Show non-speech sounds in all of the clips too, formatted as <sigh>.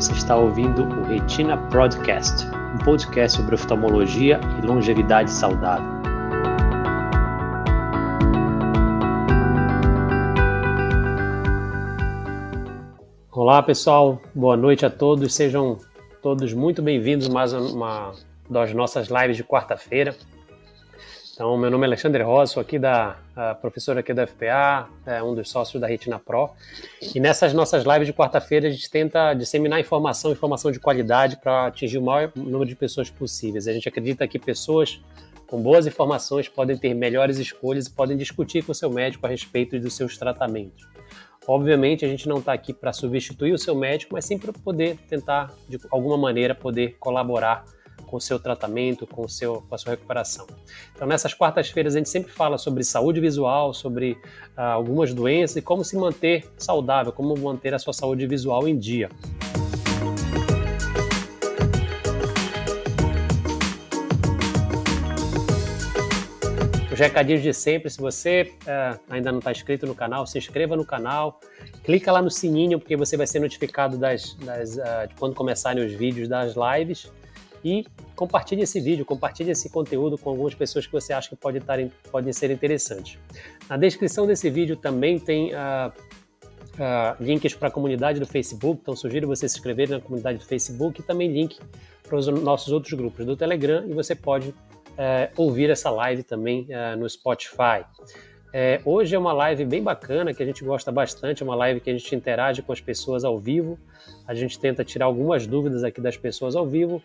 você está ouvindo o Retina Podcast, um podcast sobre oftalmologia e longevidade saudável. Olá pessoal, boa noite a todos, sejam todos muito bem-vindos mais uma das nossas lives de quarta-feira. Então, meu nome é Alexandre Rosa, sou aqui da professora aqui da FPA, é um dos sócios da Retina Pro. E nessas nossas lives de quarta-feira a gente tenta disseminar informação, informação de qualidade para atingir o maior número de pessoas possíveis. A gente acredita que pessoas com boas informações podem ter melhores escolhas e podem discutir com o seu médico a respeito dos seus tratamentos. Obviamente, a gente não está aqui para substituir o seu médico, mas sim para poder tentar, de alguma maneira, poder colaborar com o seu tratamento, com, o seu, com a sua recuperação. Então, nessas quartas-feiras, a gente sempre fala sobre saúde visual, sobre ah, algumas doenças e como se manter saudável, como manter a sua saúde visual em dia. Os recadinhos de sempre, se você uh, ainda não está inscrito no canal, se inscreva no canal, clica lá no sininho, porque você vai ser notificado das, das uh, de quando começarem os vídeos das lives e compartilhe esse vídeo, compartilhe esse conteúdo com algumas pessoas que você acha que pode estar, podem ser interessantes. Na descrição desse vídeo também tem uh, uh, links para a comunidade do Facebook, então sugiro você se inscrever na comunidade do Facebook e também link para os nossos outros grupos do Telegram. E você pode uh, ouvir essa live também uh, no Spotify. É, hoje é uma live bem bacana, que a gente gosta bastante, é uma live que a gente interage com as pessoas ao vivo, a gente tenta tirar algumas dúvidas aqui das pessoas ao vivo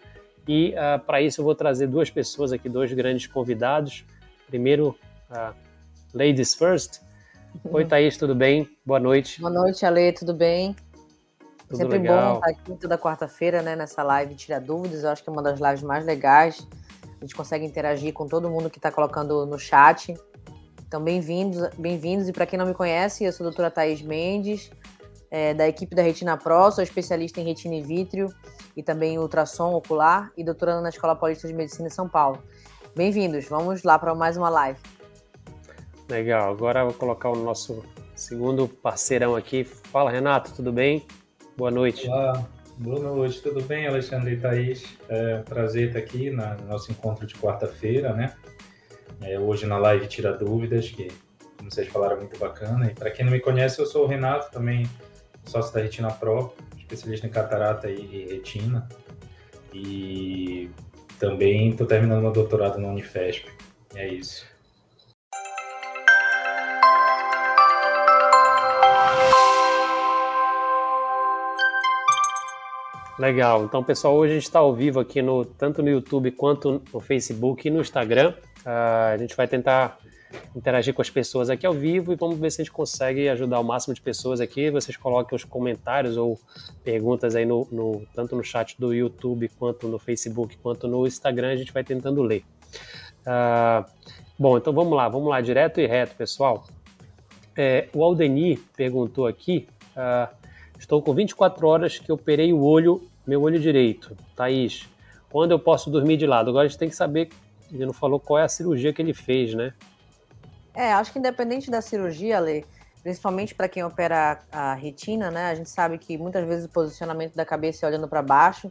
e uh, ah, para isso eu vou trazer duas pessoas aqui, dois grandes convidados. Primeiro, uh, Ladies First. Oi, uhum. Thaís, tudo bem? Boa noite. Boa noite, Ale, tudo bem? Tudo Sempre legal. bom estar aqui toda quarta-feira, né, nessa live Tira Dúvidas. Eu acho que é uma das lives mais legais. A gente consegue interagir com todo mundo que está colocando no chat. Então, bem-vindos, bem-vindos. E para quem não me conhece, eu sou a doutora Thaís Mendes, é, da equipe da Retina Pro, sou especialista em retina e vítreo e também ultrassom ocular e doutorando na Escola Paulista de Medicina em São Paulo. Bem-vindos, vamos lá para mais uma live. Legal, agora eu vou colocar o nosso segundo parceirão aqui. Fala, Renato, tudo bem? Boa noite. Olá, boa noite, tudo bem, Alexandre e Thaís? É um prazer estar aqui no nosso encontro de quarta-feira, né? É, hoje na live Tira Dúvidas, que, como vocês falaram, é muito bacana. E para quem não me conhece, eu sou o Renato, também sócio da Retina Pro especialista em catarata e retina. E também estou terminando meu doutorado na Unifesp. É isso. Legal. Então, pessoal, hoje a gente está ao vivo aqui no tanto no YouTube quanto no Facebook e no Instagram. Uh, a gente vai tentar interagir com as pessoas aqui ao vivo e vamos ver se a gente consegue ajudar o máximo de pessoas aqui. Vocês coloquem os comentários ou perguntas aí no, no, tanto no chat do YouTube quanto no Facebook quanto no Instagram, a gente vai tentando ler. Uh, bom, então vamos lá, vamos lá, direto e reto, pessoal. É, o Aldenir perguntou aqui: uh, estou com 24 horas que operei o olho, meu olho direito. Thaís, quando eu posso dormir de lado? Agora a gente tem que saber, ele não falou qual é a cirurgia que ele fez, né? É, acho que independente da cirurgia, Lê, principalmente para quem opera a retina, né? A gente sabe que muitas vezes o posicionamento da cabeça é olhando para baixo,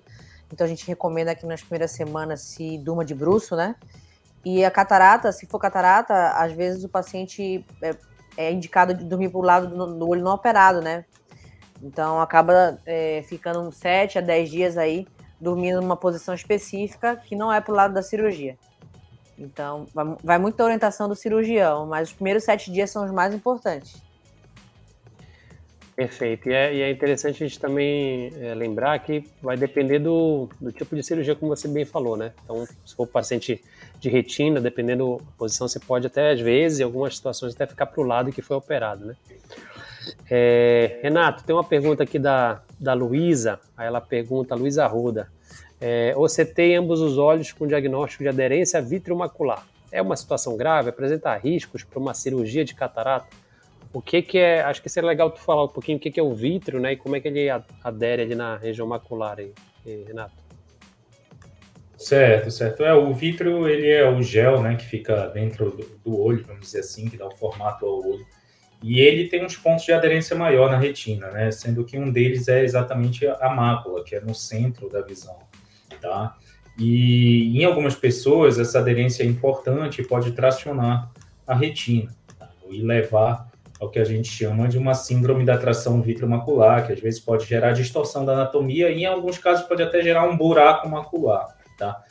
então a gente recomenda que nas primeiras semanas se durma de bruço, né? E a catarata, se for catarata, às vezes o paciente é, é indicado de dormir para o lado do, do, olho não operado, né? Então acaba é, ficando uns 7 a 10 dias aí dormindo numa posição específica que não é para o lado da cirurgia. Então, vai, vai muito da orientação do cirurgião, mas os primeiros sete dias são os mais importantes. Perfeito. E é, e é interessante a gente também é, lembrar que vai depender do, do, tipo de cirurgia, como você bem falou, né? Então, se for paciente de retina, dependendo da posição, você pode até, às vezes, em algumas situações, até ficar para o lado que foi operado, né? É, Renato, tem uma pergunta aqui da, da Luísa. Ela pergunta, Luísa Arruda. É, você tem ambos os olhos com diagnóstico de aderência vitreomacular. É uma situação grave? Apresenta riscos para uma cirurgia de catarata? O que, que é. Acho que seria legal tu falar um pouquinho o que, que é o vítreo, né? E como é que ele adere ali na região macular aí, Renato. Certo, certo. É, o vítreo, ele é o gel, né, que fica dentro do, do olho, vamos dizer assim, que dá o formato ao olho. E ele tem uns pontos de aderência maior na retina, né? Sendo que um deles é exatamente a mácula, que é no centro da visão, tá? E em algumas pessoas essa aderência é importante e pode tracionar a retina tá? e levar ao que a gente chama de uma síndrome da tração vitreomacular, que às vezes pode gerar distorção da anatomia e em alguns casos pode até gerar um buraco macular, tá?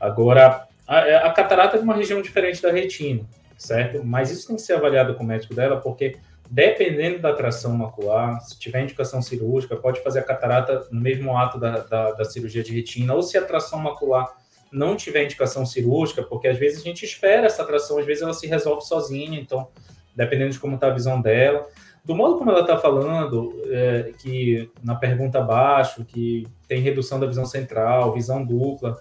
Agora, a, a catarata é uma região diferente da retina, certo? Mas isso tem que ser avaliado com o médico dela, porque dependendo da tração macular, se tiver indicação cirúrgica, pode fazer a catarata no mesmo ato da, da, da cirurgia de retina, ou se a tração macular não tiver indicação cirúrgica, porque às vezes a gente espera essa tração, às vezes ela se resolve sozinha, então dependendo de como está a visão dela. Do modo como ela está falando, é, que na pergunta abaixo, que tem redução da visão central, visão dupla,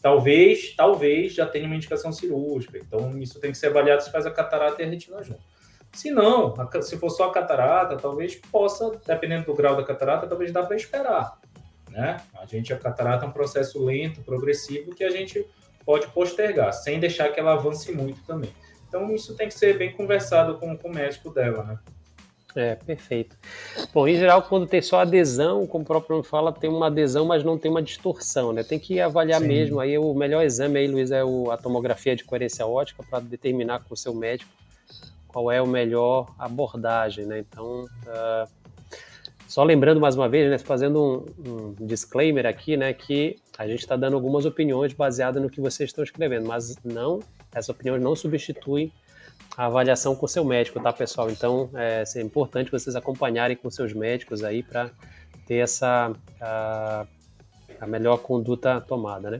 talvez, talvez já tenha uma indicação cirúrgica. Então, isso tem que ser avaliado se faz a catarata e a retina junto. Se não, se for só a catarata, talvez possa, dependendo do grau da catarata, talvez dá para esperar. Né? A gente, a catarata é um processo lento, progressivo, que a gente pode postergar, sem deixar que ela avance muito também. Então, isso tem que ser bem conversado com, com o médico dela, né? É, perfeito. Bom, em geral, quando tem só adesão, como o próprio nome fala, tem uma adesão, mas não tem uma distorção, né? Tem que avaliar Sim. mesmo. Aí o melhor exame aí, Luiz, é o, a tomografia de coerência ótica para determinar com o seu médico qual é a melhor abordagem, né? Então, uh, só lembrando mais uma vez, né, fazendo um, um disclaimer aqui, né, que a gente está dando algumas opiniões baseadas no que vocês estão escrevendo, mas não essa opinião não substitui a avaliação com o seu médico, tá, pessoal? Então, é, é importante vocês acompanharem com seus médicos aí para ter essa a, a, melhor conduta tomada, né?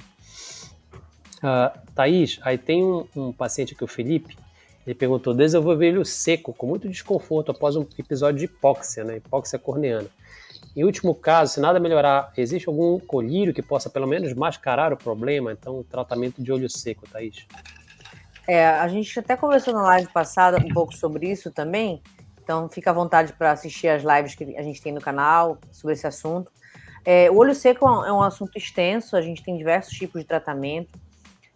Uh, Thaís, aí tem um, um, paciente aqui, o Felipe, ele perguntou, desenvolver olho seco, com muito desconforto após um episódio de hipóxia, né? Hipóxia corneana. Em último caso, se nada melhorar, existe algum colírio que possa pelo menos mascarar o problema? Então, tratamento de olho seco, Thaís. É, a gente até conversou na live passada um pouco sobre isso também. Então, fica à vontade para assistir as lives que a gente tem no canal sobre esse assunto. É, o olho seco é um é assunto extenso, a gente tem diversos tipos de tratamento.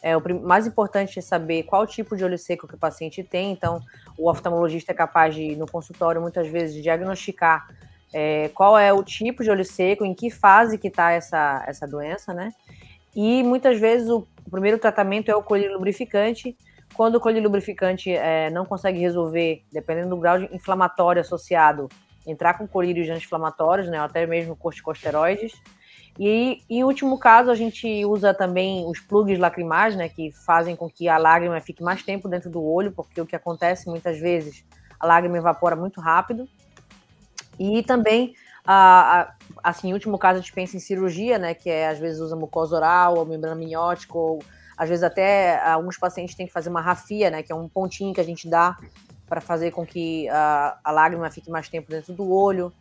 É, o mais importante é saber qual tipo de olho seco que o paciente tem. Então, o oftalmologista é capaz de, no consultório, muitas vezes, diagnosticar é, qual é o tipo de olho seco, em que fase que está essa, essa doença, né? E muitas vezes o, primeiro tratamento é o colírio lubrificante, quando o colírio lubrificante é, não consegue resolver, dependendo do grau de inflamatório associado, entrar com colírios anti-inflamatórios, né, até mesmo corticosteroides. E em último caso, a gente usa também os plugs lacrimais, né, que fazem com que a lágrima fique mais tempo dentro do olho, porque o que acontece muitas vezes, a lágrima evapora muito rápido. E também, a, a, assim, em último caso, a gente pensa em cirurgia, né, que é às vezes usa mucosa oral, ou membrana miniótica, ou às vezes até alguns pacientes têm que fazer uma rafia, né, que é um pontinho que a gente dá para fazer com que a, a lágrima fique mais tempo dentro do olho.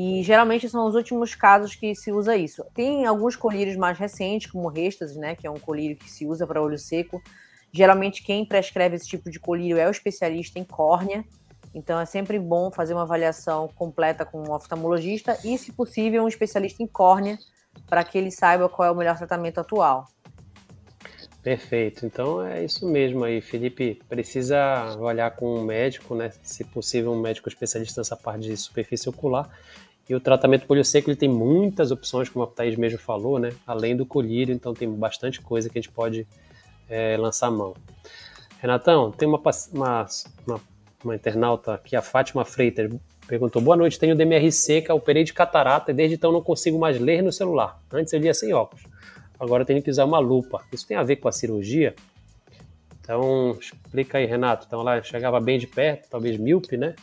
E geralmente são os últimos casos que se usa isso. Tem alguns colírios mais recentes, como o né, que é um colírio que se usa para olho seco. Geralmente quem prescreve esse tipo de colírio é o especialista em córnea. Então é sempre bom fazer uma avaliação completa com um oftalmologista e, se possível, um especialista em córnea para que ele saiba qual é o melhor tratamento atual. Perfeito. Então é isso mesmo aí, Felipe. Precisa avaliar com um médico, né? Se possível, um médico especialista nessa parte de superfície ocular. E o tratamento polio seco ele tem muitas opções, como a Thaís mesmo falou, né? Além do colírio, então tem bastante coisa que a gente pode é, lançar a mão. Renatão, tem uma, uma, uma, uma internauta aqui, a Fátima Freitas, perguntou: Boa noite, tenho DMR seca, operei de catarata e desde então não consigo mais ler no celular. Antes eu lia sem óculos agora tem que usar uma lupa. Isso tem a ver com a cirurgia? Então, explica aí, Renato. Então, ela chegava bem de perto, talvez míope, né?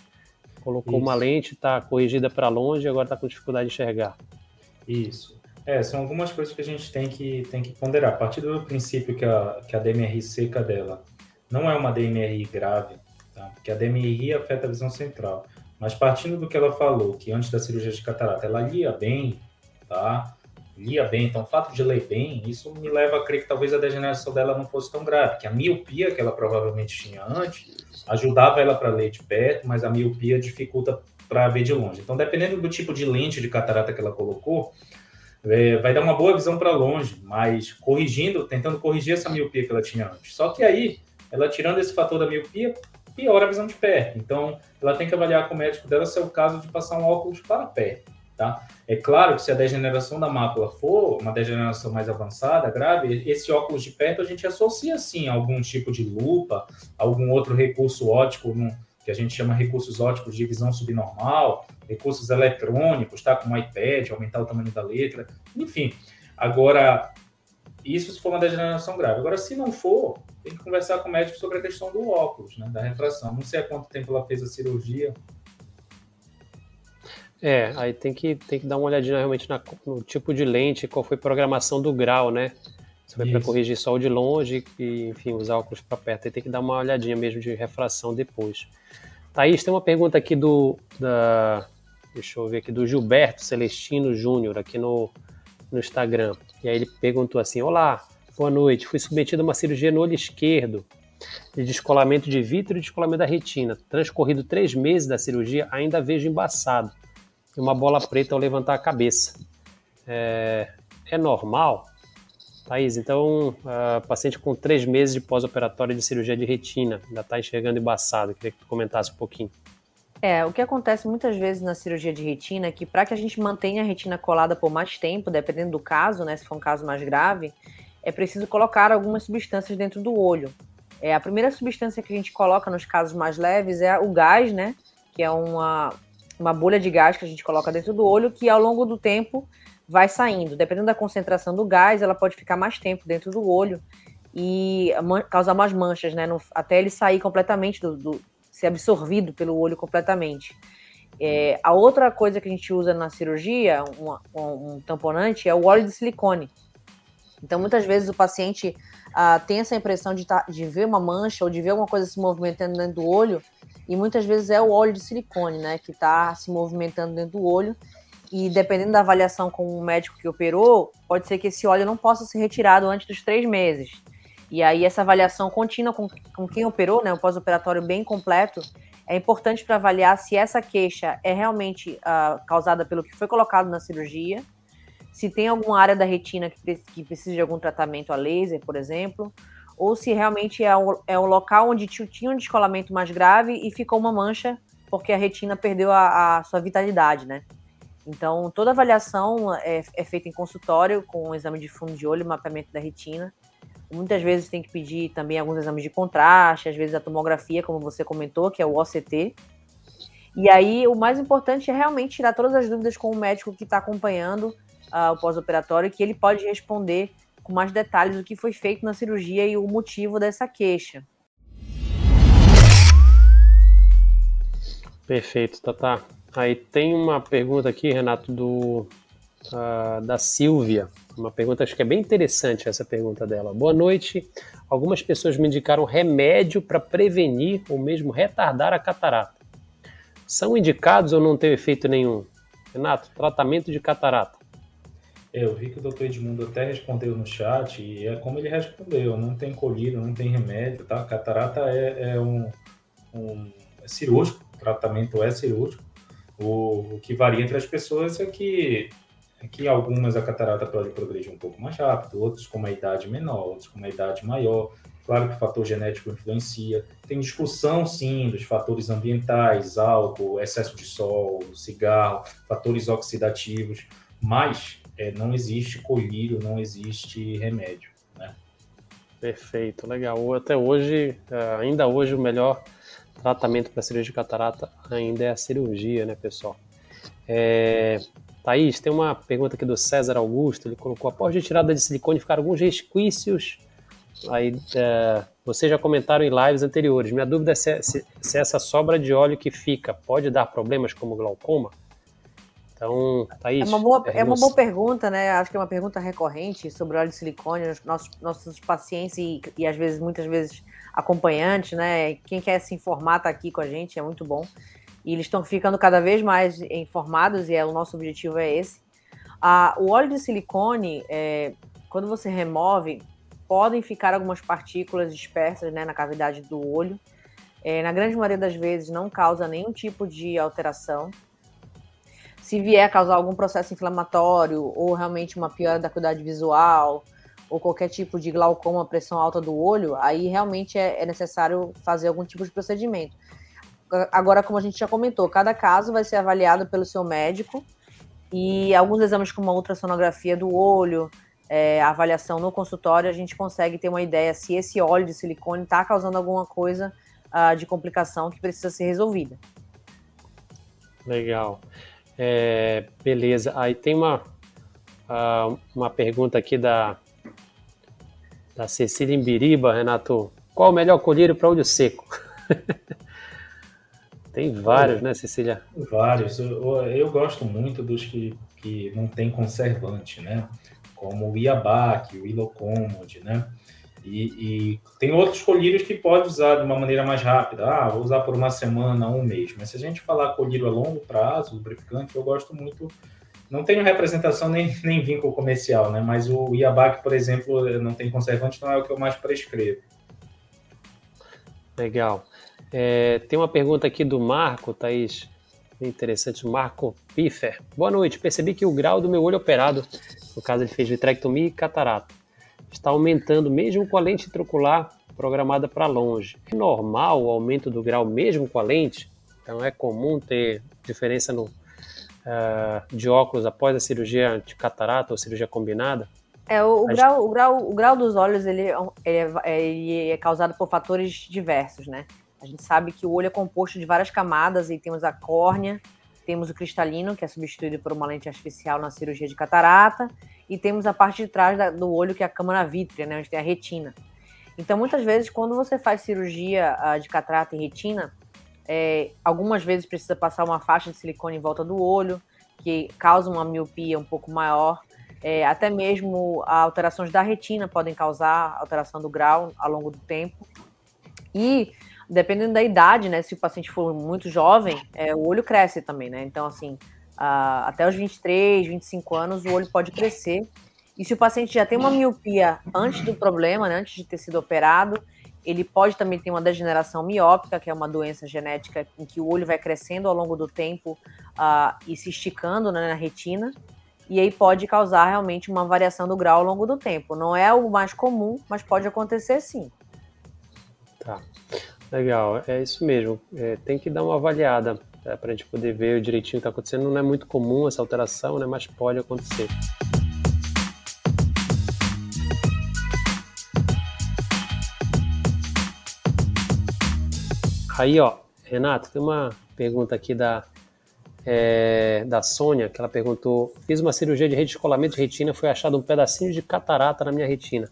Colocou Isso. uma lente, está corrigida para longe e agora está com dificuldade de enxergar. Isso. É, são algumas coisas que a gente tem que, tem que ponderar. A partir do princípio que a, que a DMRI seca dela não é uma DMRI grave, tá? porque a DMRI afeta a visão central. Mas partindo do que ela falou, que antes da cirurgia de catarata ela lia bem, tá? Lia bem, então o fato de ler bem, isso me leva a crer que talvez a degeneração dela não fosse tão grave, que a miopia que ela provavelmente tinha antes ajudava ela para ler de perto, mas a miopia dificulta para ver de longe. Então, dependendo do tipo de lente de catarata que ela colocou, é, vai dar uma boa visão para longe, mas corrigindo, tentando corrigir essa miopia que ela tinha antes. Só que aí, ela tirando esse fator da miopia, piora a visão de perto. Então, ela tem que avaliar com o médico dela se é o caso de passar um óculos para perto. Tá? É claro que se a degeneração da mácula for uma degeneração mais avançada, grave, esse óculos de perto a gente associa sim a algum tipo de lupa, algum outro recurso óptico, que a gente chama recursos ópticos de visão subnormal, recursos eletrônicos, tá? Como iPad, aumentar o tamanho da letra, enfim. Agora, isso se for uma degeneração grave. Agora, se não for, tem que conversar com o médico sobre a questão do óculos, né? Da refração. Não sei há quanto tempo ela fez a cirurgia, é, aí tem que, tem que dar uma olhadinha realmente na, no tipo de lente, qual foi a programação do grau, né? Se foi para corrigir só o de longe e, enfim, usar óculos para perto. Aí tem que dar uma olhadinha mesmo de refração depois. Thaís, tem uma pergunta aqui do. Da, deixa eu ver aqui, do Gilberto Celestino Júnior, aqui no, no Instagram. E aí ele perguntou assim: Olá, boa noite. Fui submetido a uma cirurgia no olho esquerdo de descolamento de vítreo e descolamento da retina. Transcorrido três meses da cirurgia, ainda vejo embaçado e uma bola preta ao levantar a cabeça. É, é normal? Thaís, então, uh, paciente com três meses de pós-operatório de cirurgia de retina, ainda está enxergando embaçado. Queria que tu comentasse um pouquinho. É, o que acontece muitas vezes na cirurgia de retina é que para que a gente mantenha a retina colada por mais tempo, dependendo do caso, né, se for um caso mais grave, é preciso colocar algumas substâncias dentro do olho. É, a primeira substância que a gente coloca nos casos mais leves é o gás, né, que é uma, uma bolha de gás que a gente coloca dentro do olho, que ao longo do tempo vai saindo. Dependendo da concentração do gás, ela pode ficar mais tempo dentro do olho e causar mais manchas, né? No, até ele sair completamente, do, do, ser absorvido pelo olho completamente. É, a outra coisa que a gente usa na cirurgia, um, um, tamponante, é o óleo de silicone. Então, muitas vezes o paciente ah, tem essa impressão de, tá, de ver uma mancha ou de ver alguma coisa se movimentando dentro do olho e muitas vezes é o óleo de silicone, né, que está se movimentando dentro do olho. E dependendo da avaliação com o médico que operou, pode ser que esse óleo não possa ser retirado antes dos três meses. E aí essa avaliação contínua com, com quem operou, né, o pós-operatório bem completo, é importante para avaliar se essa queixa é realmente uh, causada pelo que foi colocado na cirurgia, se tem alguma área da retina que, que precisa de algum tratamento a laser, por exemplo, ou se realmente é o, é local onde tinha um descolamento mais grave e ficou uma mancha porque a retina perdeu a, a sua vitalidade, né? Então, toda avaliação é, é, feita em consultório com um exame de fundo de olho, mapeamento da retina. Muitas vezes tem que pedir também alguns exames de contraste, às vezes a tomografia, como você comentou, que é o OCT. E aí, o mais importante é realmente tirar todas as dúvidas com o médico que está acompanhando uh, o pós-operatório, que ele pode responder com mais detalhes o que foi feito na cirurgia e o motivo dessa queixa. Perfeito, Tata. Aí tem uma pergunta aqui, Renato, do uh, da Silvia. Uma pergunta, acho que é bem interessante essa pergunta dela. Boa noite. Algumas pessoas me indicaram remédio para prevenir ou mesmo retardar a catarata. São indicados ou não tem efeito nenhum? Renato, tratamento de catarata. É, eu vi que o doutor Edmundo até respondeu no chat e é como ele respondeu, não tem colírio, não tem remédio, tá? Catarata é, é um, um é cirúrgico, o tratamento é cirúrgico. O, o, que varia entre as pessoas é que, é que algumas a catarata pode progredir um pouco mais rápido, outros com uma idade menor, outros com uma idade maior. Claro que o fator genético influencia. Tem discussão, sim, dos fatores ambientais, álcool, excesso de sol, cigarro, fatores oxidativos, mas é, não existe colírio, não existe remédio. Né? Perfeito, legal. Até hoje, é, ainda hoje, o melhor tratamento para cirurgia de catarata ainda é a cirurgia, né, pessoal? É, Thaís, tem uma pergunta aqui do César Augusto. Ele colocou: após retirada de silicone, ficaram alguns resquícios. Aí, é, vocês já comentaram em lives anteriores. Minha dúvida é se, se, se essa sobra de óleo que fica pode dar problemas como glaucoma? Então, Thaís. É uma boa, é uma boa pergunta, né? Acho que é uma pergunta recorrente sobre óleo de silicone, nossos, nossos pacientes e, e às vezes, muitas vezes, acompanhantes, né? Quem quer se informar está aqui com a gente, é muito bom. E eles estão ficando cada vez mais informados e é, o nosso objetivo é esse. Ah, o óleo de silicone, é, quando você remove, podem ficar algumas partículas dispersas né, na cavidade do olho. É, na grande maioria das vezes não causa nenhum tipo de alteração se vier causar algum processo inflamatório ou realmente uma piora da qualidade visual ou qualquer tipo de glaucoma, pressão alta do olho, aí realmente é, é necessário fazer algum tipo de procedimento. Agora, como a gente já comentou, cada caso vai ser avaliado pelo seu médico e alguns exames como a ultrassonografia do olho, é, a avaliação no consultório, a gente consegue ter uma ideia se esse óleo de silicone está causando alguma coisa uh, de complicação que precisa ser resolvida. Legal. É, beleza. Aí tem uma, uh, uma pergunta aqui da, da Cecília Imbiriba, Renato. Qual o melhor colírio para olho seco? <laughs> tem vários, né, Cecília? Vários. Eu, eu, gosto muito dos que, que não tem conservante, né? Como o Iabac, o Ilocomod, né? E, e, tem outros colírios que pode usar de uma maneira mais rápida. Ah, vou usar por uma semana, um mês. Mas se a gente falar colírio a longo prazo, lubrificante, eu gosto muito. Não tenho representação nem, <laughs> nem vínculo comercial, né? Mas o Iabac, por exemplo, não tem conservante, então é o que eu mais prescrevo. Legal. É, tem uma pergunta aqui do Marco, Thaís. Interessante, Marco Piffer. Boa noite. Percebi que o grau do meu olho operado, no caso ele fez vitrectomia e catarata, está aumentando mesmo com a lente intraocular programada para longe. É normal o aumento do grau mesmo com a lente? Então é comum ter diferença no, uh, de óculos após a cirurgia de catarata ou cirurgia combinada? É, o, o grau, o, grau, o grau dos olhos ele, é ele, é, ele é causado por fatores diversos, né? A gente sabe que o olho é composto de várias camadas e temos a córnea, temos o cristalino, que é substituído por uma lente artificial na cirurgia de catarata, e temos a parte de trás da, do olho, que é a câmara vítrea, né, onde tem a retina. Então, muitas vezes, quando você faz cirurgia uh, de catarata e retina, é, algumas vezes precisa passar uma faixa de silicone em volta do olho, que causa uma miopia um pouco maior. É, até mesmo alterações da retina podem causar alteração do grau ao longo do tempo. E dependendo da idade, né? Se o paciente for muito jovem, é, o olho cresce também, né? Então, assim, até os 23, 25 anos, o olho pode crescer. E se o paciente já tem uma miopia antes do problema, né, antes de ter sido operado, ele pode também ter uma degeneração miópica, que é uma doença genética em que o olho vai crescendo ao longo do tempo uh, e se esticando né, na retina. E aí pode causar realmente uma variação do grau ao longo do tempo. Não é o mais comum, mas pode acontecer sim. Tá. Legal, é isso mesmo. É, tem que dar uma avaliada para a gente poder ver direitinho o que está acontecendo. Não é muito comum essa alteração, né, mas pode acontecer. Aí, ó, Renato, tem uma pergunta aqui da, é, da Sônia, que ela perguntou: fiz uma cirurgia de redescolamento de retina, foi achado um pedacinho de catarata na minha retina.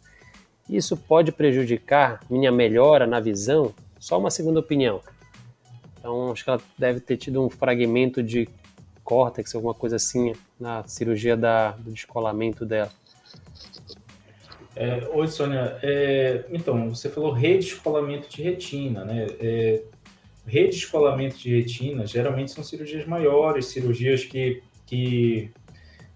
Isso pode prejudicar minha melhora na visão? Só uma segunda opinião. Então, acho que ela deve ter tido um fragmento de córtex, alguma coisa assim, na cirurgia da, do descolamento dela. É, oi, Sônia. É, então, você falou redescolamento de retina, né? É, redescolamento de retina geralmente são cirurgias maiores, cirurgias que, que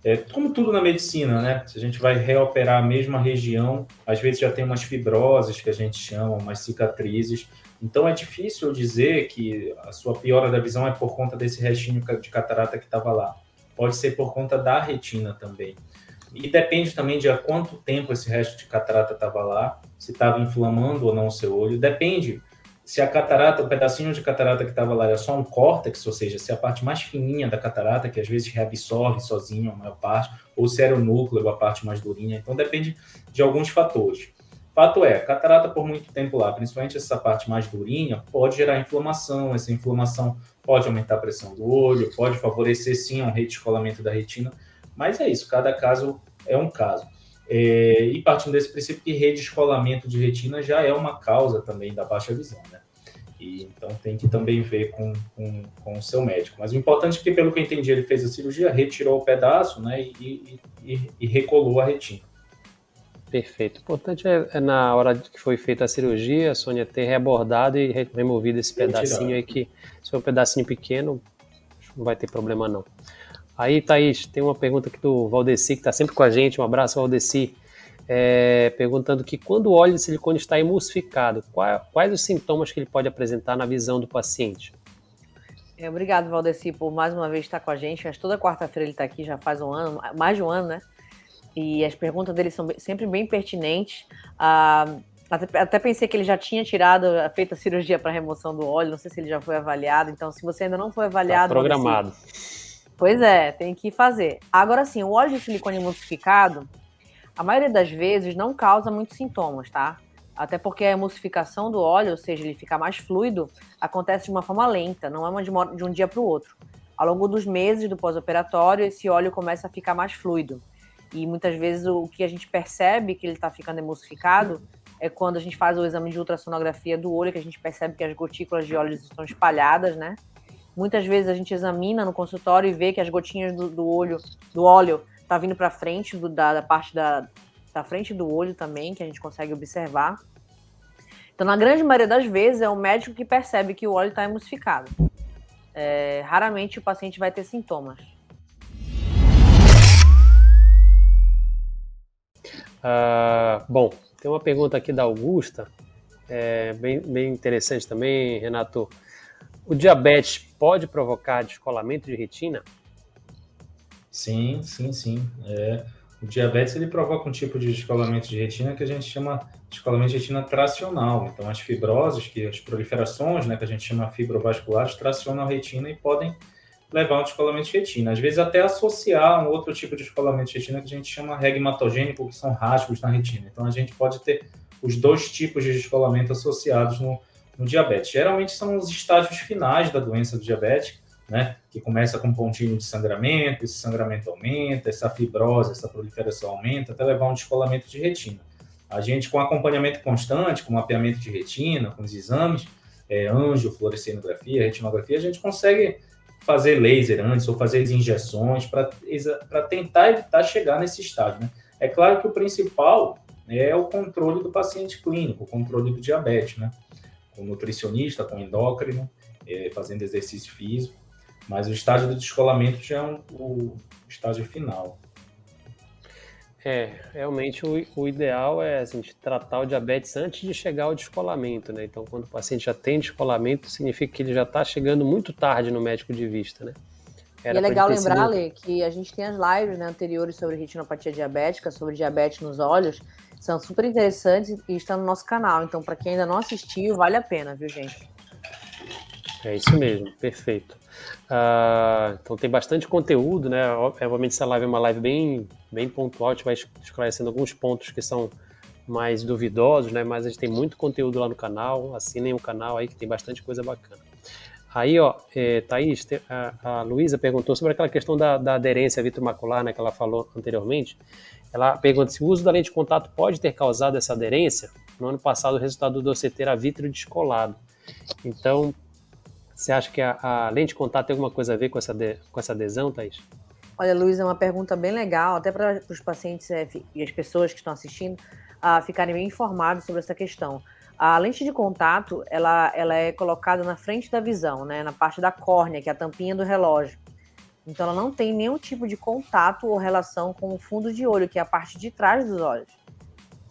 é, como tudo na medicina, né? Se a gente vai reoperar a mesma região, às vezes já tem umas fibroses que a gente chama, umas cicatrizes. Então é difícil dizer que a sua piora da visão é por conta desse restinho de catarata que estava lá. Pode ser por conta da retina também. E depende também de há quanto tempo esse resto de catarata estava lá, se estava inflamando ou não o seu olho. Depende se a catarata, o pedacinho de catarata que estava lá era só um córtex, ou seja, se a parte mais fininha da catarata, que às vezes reabsorve sozinho a maior parte, ou se era o núcleo, a parte mais durinha. Então depende de alguns fatores. Fato é, catarata por muito tempo lá, principalmente essa parte mais durinha, pode gerar inflamação. Essa inflamação pode aumentar a pressão do olho, pode favorecer sim um redescolamento da retina, mas é isso, cada caso é um caso. É, e partindo desse princípio que redescolamento de retina já é uma causa também da baixa visão, né? E, então tem que também ver com, com, com, o seu médico. Mas o importante é que, pelo que eu entendi, ele fez a cirurgia, retirou o pedaço né, e, e, e recolou a retina. Perfeito. O importante é, é, na hora que foi feita a cirurgia, a Sônia ter reabordado e removido esse pedacinho aí, que se for um pedacinho pequeno, não vai ter problema não. Aí, Thaís, tem uma pergunta aqui do Valdeci, que está sempre com a gente. Um abraço, Valdeci. É, perguntando que quando o óleo de silicone está emulsificado, quais, quais os sintomas que ele pode apresentar na visão do paciente? É, obrigado, Valdeci, por mais uma vez estar com a gente. Acho toda quarta-feira ele está aqui, já faz um ano, mais de um ano, né? E as perguntas dele são sempre bem pertinentes. Ah, até, até, pensei que ele já tinha tirado, feito a cirurgia para remoção do óleo, não sei se ele já foi avaliado. Então, se você ainda não foi avaliado. Tá programado. Pois é, tem que fazer. Agora sim, o óleo de silicone emulsificado, a maioria das vezes não causa muitos sintomas, tá? Até porque a emulsificação do óleo, ou seja, ele fica mais fluido, acontece de uma forma lenta, não é uma, de um dia para o outro. Ao longo dos meses do pós-operatório, esse óleo começa a ficar mais fluido. E muitas vezes o que a gente percebe que ele está ficando emulsificado é quando a gente faz o exame de ultrassonografia do olho, que a gente percebe que as gotículas de óleo estão espalhadas, né? Muitas vezes a gente examina no consultório e vê que as gotinhas do, do olho, do óleo, tá vindo para frente do, da, da, parte da, da frente do olho também, que a gente consegue observar. Então, na grande maioria das vezes, é o médico que percebe que o óleo está emulsificado. É, raramente o paciente vai ter sintomas. Uh, bom, tem uma pergunta aqui da Augusta, é, bem, bem interessante também, Renato. O diabetes pode provocar descolamento de retina? Sim, sim, sim. É, o diabetes ele provoca um tipo de descolamento de retina que a gente chama de descolamento de retina tracional. Então, as fibroses, que as proliferações, né, que a gente chama fibrovasculares, tracionam a retina e podem levar um descolamento de retina. Às vezes até associar um outro tipo de descolamento de retina que a gente chama regmatogênico, que são rasgos na retina. Então a gente pode ter os dois tipos de descolamento associados no, no diabetes. Geralmente são os estágios finais da doença do diabetes, né? Que começa com um pontinho de sangramento, esse sangramento aumenta, essa fibrose, essa proliferação aumenta, até levar um descolamento de retina. A gente, com acompanhamento constante, com mapeamento de retina, com os exames, é, anjo, fluorescenografia, retinografia, a gente consegue fazer laser antes ou fazer as injeções para tentar evitar chegar nesse estágio. Né? É claro que o principal é o controle do paciente clínico, o controle do diabetes, né? Com nutricionista, com endócrino, é, fazendo exercício físico, mas o estágio do descolamento já é um, o estágio final. É, realmente o, o ideal é assim, tratar o diabetes antes de chegar ao descolamento, né? Então, quando o paciente já tem descolamento, significa que ele já está chegando muito tarde no médico de vista, né? Era e é legal lembrar, sido... Lê, que a gente tem as lives né, anteriores sobre retinopatia diabética, sobre diabetes nos olhos, são super interessantes e estão no nosso canal. Então, para quem ainda não assistiu, vale a pena, viu, gente? É isso mesmo, perfeito. Uh, então tem bastante conteúdo, né? Obviamente essa live é uma live bem, bem pontual, a gente vai esclarecendo alguns pontos que são mais duvidosos, né? Mas a gente tem muito conteúdo lá no canal, assinem o canal aí que tem bastante coisa bacana. Aí, ó, é, Thaís, a, a Luísa perguntou sobre aquela questão da, da aderência vitromacular, né, que ela falou anteriormente. Ela pergunta se o uso da lente de contato pode ter causado essa aderência. No ano passado, o resultado do você ter a vítreo descolado. Então, você acha que a, a, lente de contato tem alguma coisa a ver com essa, de, com essa adesão, Thaís? Olha, Luiz, é uma pergunta bem legal, até para os pacientes é, e as pessoas que estão assistindo uh, ficarem bem informados sobre essa questão. A lente de contato, ela, ela é colocada na frente da visão, né, na parte da córnea, que é a tampinha do relógio. Então, ela não tem nenhum tipo de contato ou relação com o fundo de olho, que é a parte de trás dos olhos.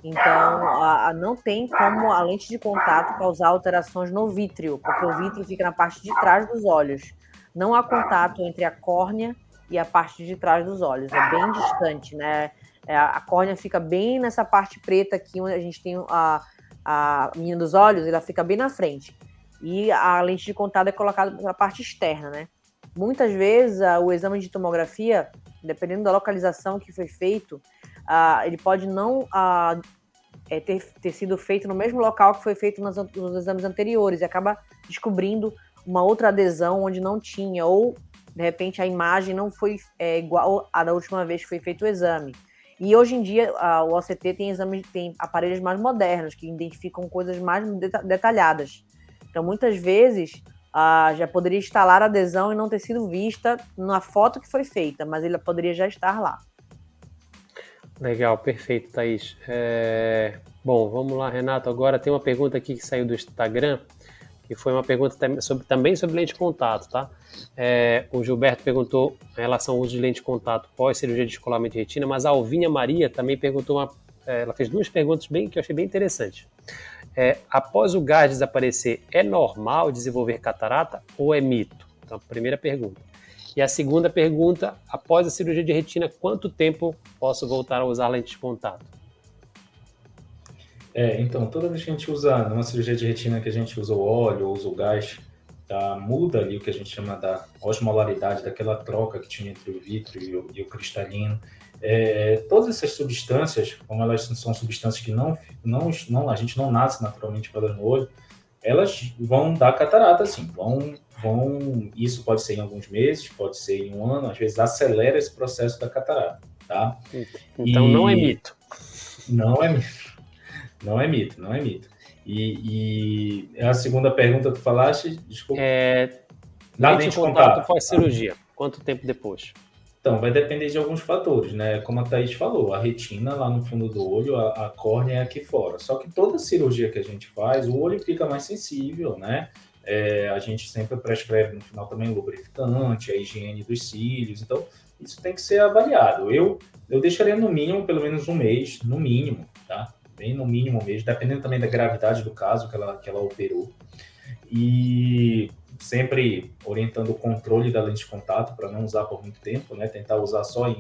Então, a, a, não tem como a lente de contato causar alterações no vítreo, porque o vítreo fica na parte de trás dos olhos. Não há contato entre a córnea e a parte de trás dos olhos, é bem distante, né? É, a córnea fica bem nessa parte preta aqui, onde a gente tem a, a menina dos olhos, ela fica bem na frente. E a lente de contato é colocada na parte externa, né? Muitas vezes o exame de tomografia, dependendo da localização que foi feito, ele pode não é, ter, ter sido feito no mesmo local que foi feito nos, nos exames anteriores e acaba descobrindo uma outra adesão onde não tinha, ou de repente a imagem não foi é, igual à da última vez que foi feito o exame. E hoje em dia a, o OCT tem exames, tem aparelhos mais modernos que identificam coisas mais detalhadas. Então muitas vezes já poderia instalar a adesão e não ter sido vista na foto que foi feita, mas ele poderia já estar lá. Legal, perfeito, Thaís. É... Bom, vamos lá, Renato. Agora tem uma pergunta aqui que saiu do Instagram, que foi uma pergunta sobre, também sobre lente de contato, tá? É, o Gilberto perguntou em relação ao uso de lente de contato pós cirurgia de descolamento de retina, mas a Alvinha Maria também perguntou uma, é, ela fez duas perguntas bem que eu achei bem interessantes. É, após o gás desaparecer, é normal desenvolver catarata ou é mito? Então, primeira pergunta. E a segunda pergunta, após a cirurgia de retina, quanto tempo posso voltar a usar lente de contato? É, então, toda vez que a gente usa, numa cirurgia de retina que a gente usa o óleo, usa o gás, tá, muda ali o que a gente chama da osmolaridade, daquela troca que tinha entre o vítreo e o, e o cristalino. É, todas essas substâncias, como elas são substâncias que não, não, não, a gente não nasce naturalmente pelas no olho, elas vão dar catarata, sim, vão, vão, isso pode ser em alguns meses, pode ser em um ano, às vezes acelera esse processo da catarata, tá? Então e... não é mito. Não é mito, não é mito, não é mito. E, e a segunda pergunta que tu falaste, desculpa. É, Dá de contato a cirurgia, quanto tempo depois? Então, vai depender de alguns fatores, né? Como a Thaís falou, a retina lá no fundo do olho, a, a córnea é aqui fora. Só que toda cirurgia que a gente faz, o olho fica mais sensível, né? É, a gente sempre prescreve no final também lubrificante, a higiene dos cílios. Então, isso tem que ser avaliado. Eu, eu deixaria no mínimo, pelo menos um mês, no mínimo, tá? Bem no mínimo mesmo, dependendo também da gravidade do caso que ela, que ela operou. E sempre orientando o controle da lente de contato para não usar por muito tempo, né? Tentar usar só em,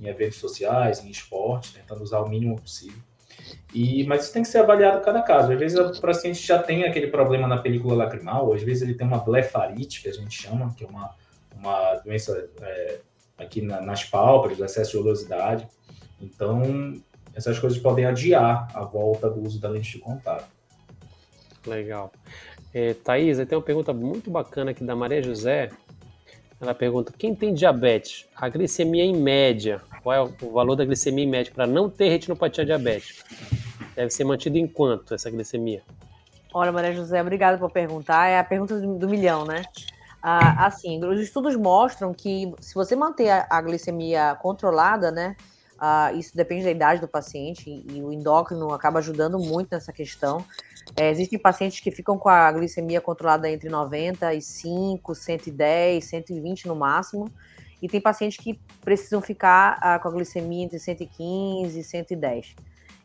em eventos sociais, em esporte, tentando usar o mínimo possível. E, mas isso tem que ser avaliado cada caso. Às vezes o paciente já tem aquele problema na película lacrimal, às vezes ele tem uma blefarite, que a gente chama, que é uma, uma doença é, aqui na, nas pálpebras, excesso de oleosidade. Então, essas coisas podem adiar a volta do uso da lente de contato. Legal. É, Thaís, tem uma pergunta muito bacana aqui da Maria José. Ela pergunta: quem tem diabetes, a glicemia em média, qual é o valor da glicemia em média para não ter retinopatia diabética? Deve ser mantido em quanto essa glicemia? Olha, Maria José, obrigada por perguntar. É a pergunta do, milhão, né? Ah, assim, os estudos mostram que se você manter a, a glicemia controlada, né? Ah, isso depende da idade do paciente e, o endócrino acaba ajudando muito nessa questão. É, existem pacientes que ficam com a glicemia controlada entre 95, 110, 120 no máximo, e tem pacientes que precisam ficar ah, com a glicemia entre 115 e 110.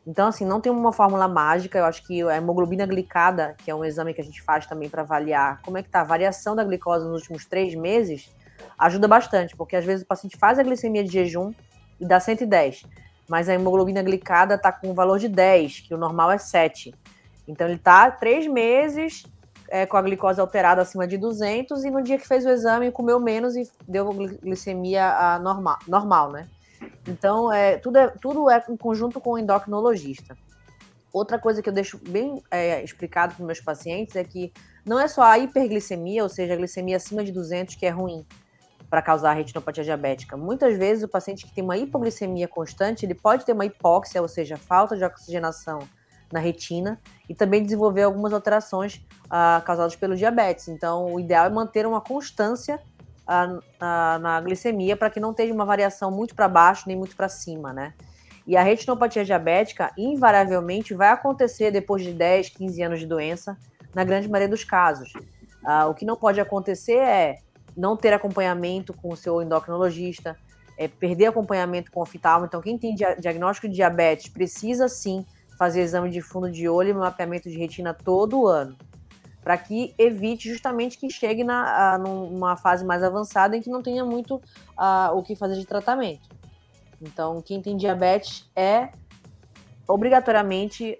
Então, assim, não tem uma fórmula mágica. Eu acho que a hemoglobina glicada, que é um exame que a gente faz também para avaliar como é que está a variação da glicose nos últimos três meses, ajuda bastante, porque às vezes o paciente faz a glicemia de jejum e dá 110, mas a hemoglobina glicada está com um valor de 10, que o normal é 7. Então ele está três meses é, com a glicose alterada acima de 200 e no dia que fez o exame comeu menos e deu glicemia normal, normal, né? Então é, tudo, é, tudo é em conjunto com o endocrinologista. Outra coisa que eu deixo bem é, explicado para meus pacientes é que não é só a hiperglicemia, ou seja, a glicemia acima de 200 que é ruim para causar retinopatia diabética. Muitas vezes o paciente que tem uma hipoglicemia constante, ele pode ter uma hipóxia, ou seja, falta de oxigenação na retina e também desenvolver algumas alterações uh, causadas pelo diabetes. Então, o ideal é manter uma constância uh, uh, na glicemia para que não tenha uma variação muito para baixo nem muito para cima, né? E a retinopatia diabética, invariavelmente, vai acontecer depois de 10, 15 anos de doença, na grande maioria dos casos. o que não pode acontecer é não ter acompanhamento com o seu endocrinologista, é perder acompanhamento com o oftalmo. Então, quem tem diagnóstico de diabetes precisa sim fazer exame de fundo de olho e mapeamento de retina todo ano, para que evite justamente que chegue na, a, numa fase mais avançada em que não tenha muito a, o que fazer de tratamento. Então, quem tem diabetes é obrigatoriamente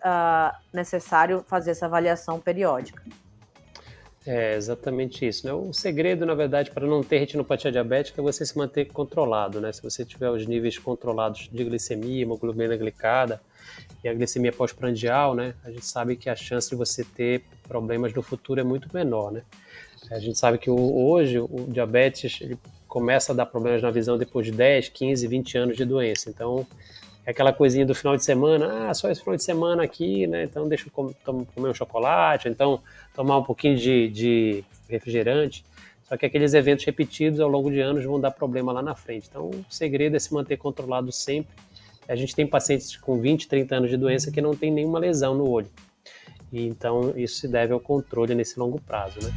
necessário fazer essa avaliação periódica. É exatamente isso. Né? O segredo, na verdade, para não ter retinopatia diabética é você se manter controlado. Né? Se você tiver os níveis controlados de glicemia, hemoglobina glicada e a glicemia pós-prandial, né, a gente sabe que a chance de você ter problemas no futuro é muito menor. Né? A gente sabe que hoje o diabetes ele começa a dar problemas na visão depois de 10, 15, 20 anos de doença. Então, é aquela coisinha do final de semana, ah, só esse final de semana aqui, né? Então deixa eu comer um chocolate, então tomar um pouquinho de, de refrigerante. Só que aqueles eventos repetidos ao longo de anos vão dar problema lá na frente. Então, o segredo é se manter controlado sempre. A gente tem pacientes com 20, 30 anos de doença que não tem nenhuma lesão no olho. E, então, isso se deve ao controle nesse longo prazo, né?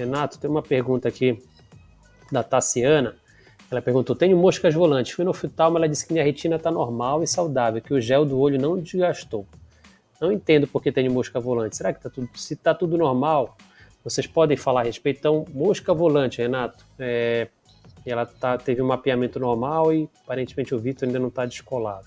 Renato, tem uma pergunta aqui da Tassiana. Ela perguntou: Tenho moscas volantes. Fui no oftalmo, ela disse que minha retina está normal e saudável, que o gel do olho não desgastou. não entendo por que tem mosca volante. Será que tá tudo, se está tudo normal, vocês podem falar a respeito? Então, mosca volante, Renato, é, ela tá, teve um mapeamento normal e aparentemente o Vitor ainda não está descolado.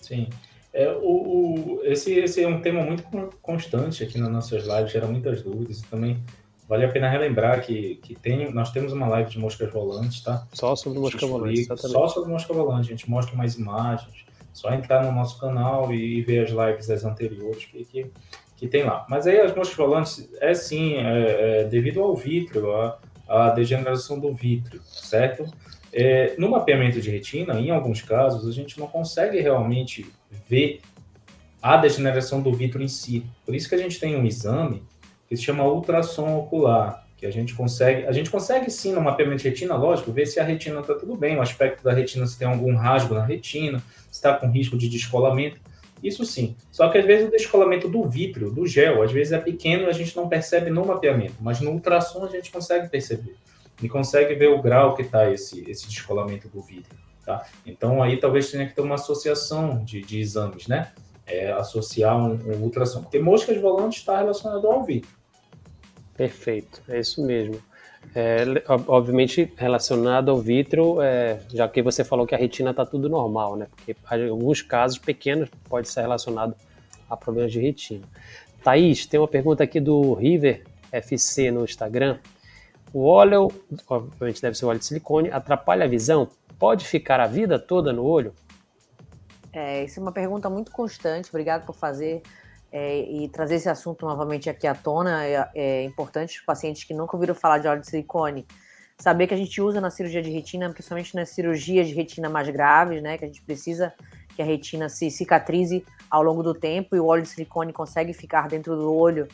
Sim. É, o, o, esse, esse é um tema muito constante aqui nas nossas lives, gera muitas dúvidas também vale a pena relembrar que, que tem, nós temos uma live de moscas volantes, tá? Só sobre mosca volante, Só sobre mosca volante, a gente mostra mais imagens, só entrar no nosso canal e ver as lives das anteriores que, que, que tem lá. Mas aí as moscas volantes é sim, é, é devido ao vítreo, a, a degeneração do vítreo, certo? É, no mapeamento de retina, em alguns casos, a gente não consegue realmente ver a degeneração do vítreo em si. Por isso que a gente tem um exame que se chama ultrassom ocular, que a gente consegue, a gente consegue sim no mapeamento de retina, lógico, ver se a retina está tudo bem, o aspecto da retina se tem algum rasgo na retina, se está com risco de descolamento, isso sim. Só que às vezes o descolamento do vítreo, do gel, às vezes é pequeno e a gente não percebe no mapeamento, mas no ultrassom a gente consegue perceber e consegue ver o grau que está esse, esse descolamento do vítreo. Tá? Então aí talvez tenha que ter uma associação de, de exames, né? É, associar um, um ultrassom, porque mosca de volante está relacionado ao vítreo. Perfeito, é isso mesmo. É, obviamente relacionado ao vítreo, é, já que você falou que a retina está tudo normal, né? Porque em alguns casos pequenos pode ser relacionado a problemas de retina. Thaís, tem uma pergunta aqui do River FC no Instagram. O óleo, obviamente deve ser óleo de silicone, atrapalha a visão? Pode ficar a vida toda no olho? É, essa é uma pergunta muito constante. Obrigado por fazer é, e trazer esse assunto novamente aqui à tona é, é importante os pacientes que nunca ouviram falar de óleo de silicone saber que a gente usa na cirurgia de retina, principalmente nas cirurgias de retina mais graves, né, que a gente precisa que a retina se cicatrize ao longo do tempo e o óleo de silicone consegue ficar dentro do olho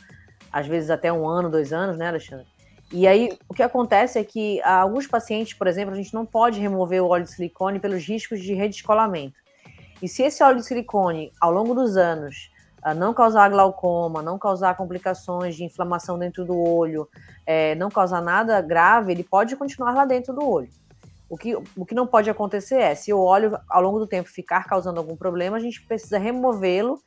às vezes até um ano, dois anos, né, Alexandre? E aí o que acontece é que alguns pacientes, por exemplo, a gente não pode remover o óleo de silicone pelos riscos de redescolamento. E se esse óleo de silicone, ao longo dos anos, não causar glaucoma, não causar complicações de inflamação dentro do olho, é, não causar nada grave, ele pode continuar lá dentro do olho. O que, o que não pode acontecer é, se o óleo ao longo do tempo ficar causando algum problema, a gente precisa removê-lo.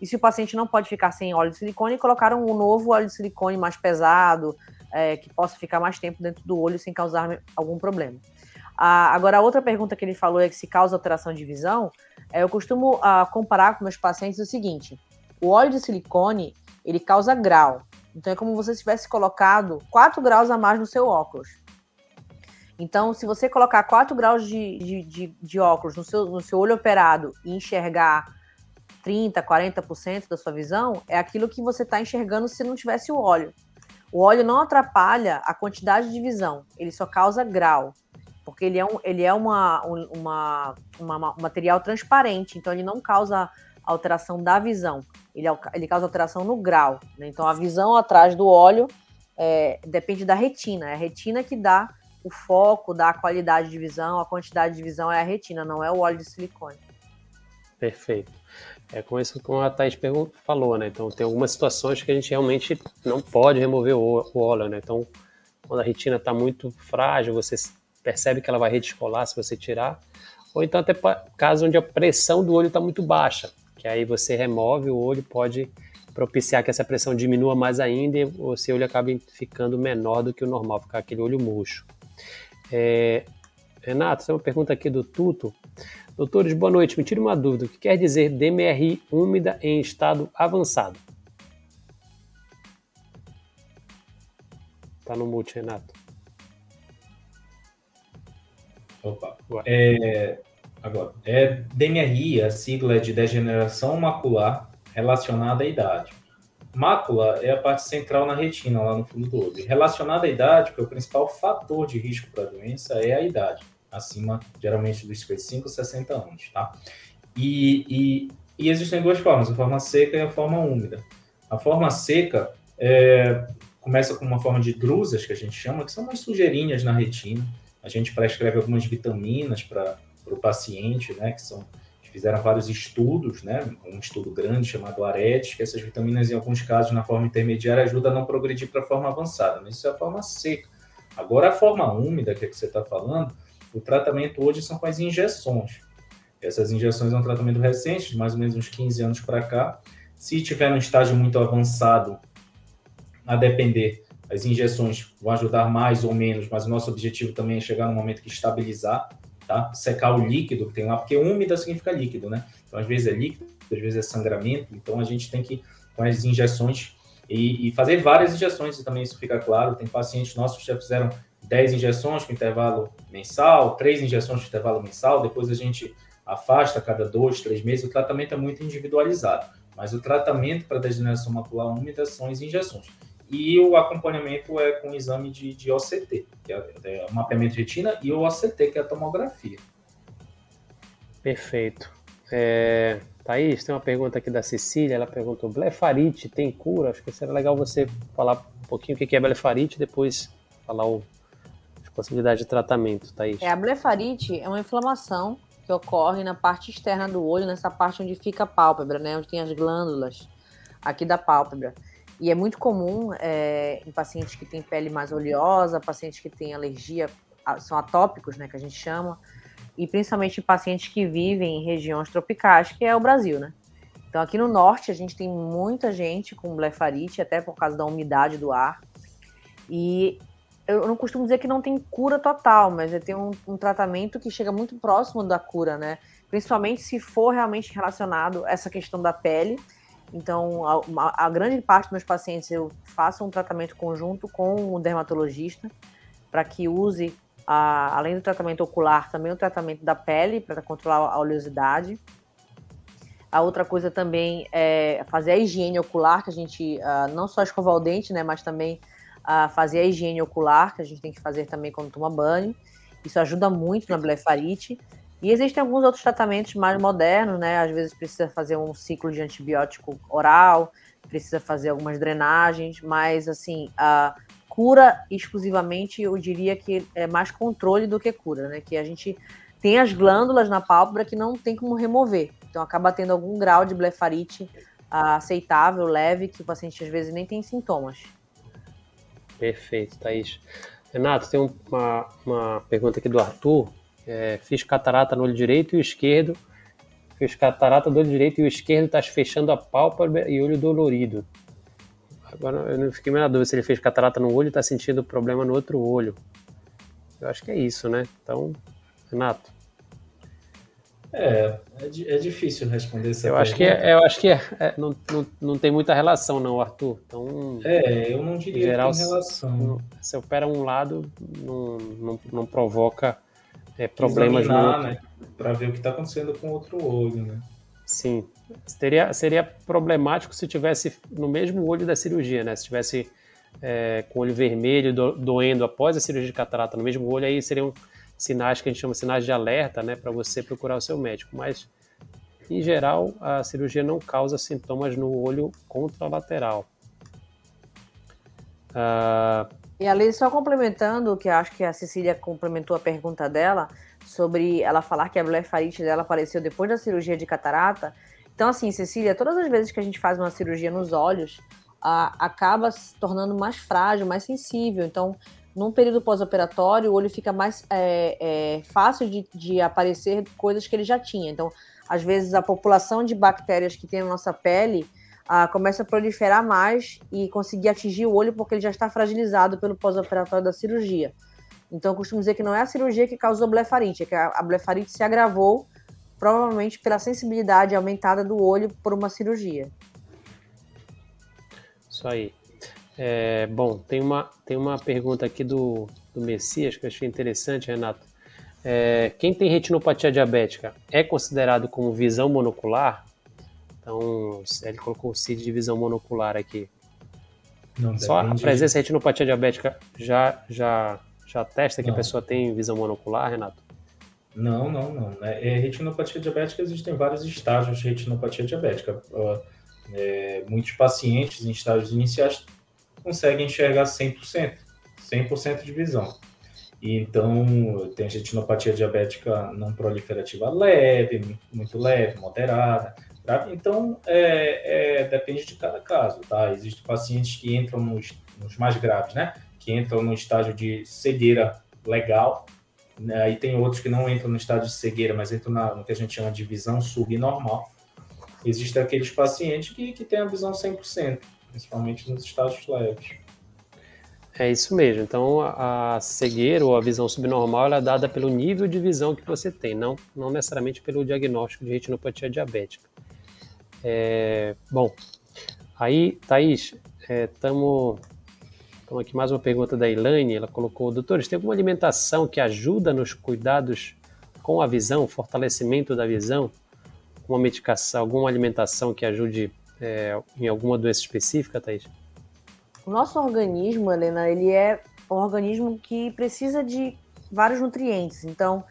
E se o paciente não pode ficar sem óleo de silicone, colocar um novo óleo de silicone mais pesado, é, que possa ficar mais tempo dentro do olho sem causar algum problema. Ah, agora, a outra pergunta que ele falou é que se causa alteração de visão. É, eu costumo ah, comparar com meus pacientes o seguinte: o óleo de silicone, ele causa grau. Então é como se você tivesse colocado 4 graus a mais no seu óculos. Então, se você colocar 4 graus de, de, de, de óculos no seu, no seu olho operado e enxergar 30%, 40% da sua visão, é aquilo que você está enxergando se não tivesse o óleo. O óleo não atrapalha a quantidade de visão, ele só causa grau, porque ele é um, ele é uma, uma, uma, um material transparente, então ele não causa alteração da visão ele, ele causa alteração no grau. Né? Então, a visão atrás do óleo é, depende da retina. É a retina que dá o foco, dá a qualidade de visão, a quantidade de visão é a retina, não é o óleo de silicone. Perfeito. É com isso que a Thais falou, né? Então, tem algumas situações que a gente realmente não pode remover o, óleo, né? Então, quando a retina está muito frágil, você percebe que ela vai redescolar se você tirar. Ou então, até casos onde a pressão do olho está muito baixa que aí você remove o olho, pode propiciar que essa pressão diminua mais ainda e o seu olho acabe ficando menor do que o normal, ficar aquele olho murcho. É, Renato, tem uma pergunta aqui do Tuto. Doutores, boa noite. Me tire uma dúvida. O que quer dizer DMRI úmida em estado avançado? Tá no mute, Renato. Opa. É, Agora, é DMRI, a sigla é de degeneração macular relacionada à idade. Mácula é a parte central na retina, lá no fundo do olho. relacionada à idade, porque o principal fator de risco para a doença é a idade, acima, geralmente, dos 55, 60 anos, tá? E, e, e, existem duas formas, a forma seca e a forma úmida. A forma seca é, começa com uma forma de drusas, que a gente chama, que são umas sujeirinhas na retina. A gente prescreve algumas vitaminas para para o paciente, né, que são fizeram vários estudos, né, um estudo grande chamado ARET, que essas vitaminas, em alguns casos, na forma intermediária, ajudam a não progredir para a forma avançada, mas isso é a forma seca. Agora, a forma úmida, que é que você está falando, o tratamento hoje são com as injeções. Essas injeções é um tratamento recente, de mais ou menos uns 15 anos para cá. Se tiver no estágio muito avançado, a depender, as injeções vão ajudar mais ou menos, mas o nosso objetivo também é chegar no momento que estabilizar, tá? Secar o líquido que tem lá, porque úmida significa líquido, né? Então, às vezes é líquido, às vezes é sangramento, então a gente tem que, com as injeções, e, e fazer várias injeções, e também isso fica claro. Tem pacientes nossos que já fizeram 10 injeções com intervalo mensal, 3 injeções com intervalo mensal, depois a gente afasta cada dois, três meses. O tratamento é muito individualizado, mas o tratamento para degeneração macular úmida são as injeções. E o acompanhamento é com exame de, de OCT, que é, é o mapeamento de retina, e o OCT, que é a tomografia. Perfeito. É, Thaís, tem uma pergunta aqui da Cecília, ela perguntou, blefarite tem cura? Acho que seria legal você falar um pouquinho o que é blefarite, depois falar o, as possibilidades de tratamento, Thaís. É, a blefarite é uma inflamação que ocorre na parte externa do olho, nessa parte onde fica a pálpebra, né, onde tem as glândulas aqui da pálpebra. E é muito comum é, em pacientes que têm pele mais oleosa, pacientes que têm alergia, são atópicos, né, que a gente chama, e principalmente em pacientes que vivem em regiões tropicais, que é o Brasil, né? Então aqui no norte a gente tem muita gente com blefarite, até por causa da umidade do ar. E eu não costumo dizer que não tem cura total, mas tem um, um tratamento que chega muito próximo da cura, né? Principalmente se for realmente relacionado a essa questão da pele então, a, a, grande parte dos meus pacientes eu faço um tratamento conjunto com o dermatologista para que use, a, além do tratamento ocular, também o tratamento da pele para controlar a oleosidade. A outra coisa também é fazer a higiene ocular, que a gente uh, não só escovar o dente, né, mas também uh, fazer a higiene ocular, que a gente tem que fazer também quando toma banho. Isso ajuda muito na blefarite. E existem alguns outros tratamentos mais modernos, né? Às vezes precisa fazer um ciclo de antibiótico oral, precisa fazer algumas drenagens, mas assim, a cura exclusivamente, eu diria que é mais controle do que cura, né? Que a gente tem as glândulas na pálpebra que não tem como remover. Então acaba tendo algum grau de blefarite aceitável, leve, que o paciente às vezes nem tem sintomas. Perfeito, Thaís. Renato, tem uma, uma pergunta aqui do Arthur. É, fiz catarata no olho direito e o esquerdo. Fiz catarata do olho direito e o esquerdo está fechando a pálpebra e olho dolorido. Agora eu não fiquei mais na dúvida se ele fez catarata no olho e está sentindo problema no outro olho. Eu acho que é isso, né? Então, Renato. É, é, é difícil responder essa eu pergunta. acho que é, Eu acho que é, é, não, não, não tem muita relação, não, Arthur. Então, é, eu não diria geral, que tem relação. Se, se opera um lado, não, não, não provoca é, problemas no... né? Para ver o que está acontecendo com o outro olho, né? Sim. Seria, seria problemático se tivesse no mesmo olho da cirurgia, né? Se tivesse é, com o olho vermelho do, doendo após a cirurgia de catarata no mesmo olho, aí seriam sinais que a gente chama sinais de alerta, né? Para você procurar o seu médico. Mas, em geral, a cirurgia não causa sintomas no olho contralateral. Uh, e ali, só complementando, que acho que a Cecília complementou a pergunta dela, sobre ela falar que a blefarite dela apareceu depois da cirurgia de catarata. Então, assim, Cecília, todas as vezes que a gente faz uma cirurgia nos olhos, a, acaba se tornando mais frágil, mais sensível. Então, num período pós-operatório, o olho fica mais é, é, fácil de, de aparecer coisas que ele já tinha. Então, às vezes, a população de bactérias que tem na nossa pele ah, começa a proliferar mais e conseguir atingir o olho porque ele já está fragilizado pelo pós-operatório da cirurgia. Então, eu costumo dizer que não é a cirurgia que causou blefarite, é que a blefarite se agravou provavelmente pela sensibilidade aumentada do olho por uma cirurgia. Isso aí. É, bom, tem uma, tem uma pergunta aqui do, do Messias que eu achei interessante, Renato. É, quem tem retinopatia diabética é considerado como visão monocular? Então, ele colocou o CID de visão monocular aqui. Não, Só a presença de retinopatia diabética já, já, já testa que não. a pessoa tem visão monocular, Renato? Não, não, não. É, é, retinopatia diabética existem vários estágios de retinopatia diabética. É, muitos pacientes em estágios iniciais conseguem enxergar 100%, 100% de visão. E então, tem retinopatia diabética não proliferativa leve, muito leve, moderada, Tá? Então, é, é, depende de cada caso, tá? Existem pacientes que entram nos, nos, mais graves, né? Que entram no estágio de cegueira legal, né? e tem outros que não entram no estágio de cegueira, mas entram na, no que a gente chama de visão subnormal. existem aqueles pacientes que, que têm a visão 100%, principalmente nos estados leves. É isso mesmo. Então, a cegueira ou a visão subnormal é dada pelo nível de visão que você tem, não, não necessariamente pelo diagnóstico de retinopatia diabética. É, bom, aí, Thaís, estamos é, aqui mais uma pergunta da Elaine. Ela colocou: Doutores, tem alguma alimentação que ajuda nos cuidados com a visão, fortalecimento da visão? Uma medicação, alguma alimentação que ajude é, em alguma doença específica, Thaís? O nosso organismo, Helena, ele é um organismo que precisa de vários nutrientes. Então,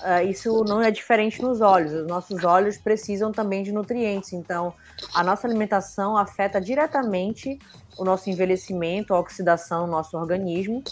uh, isso não é diferente nos olhos. Os nossos olhos precisam também de nutrientes. Então, a nossa alimentação afeta diretamente o nosso envelhecimento, a oxidação no nosso organismo.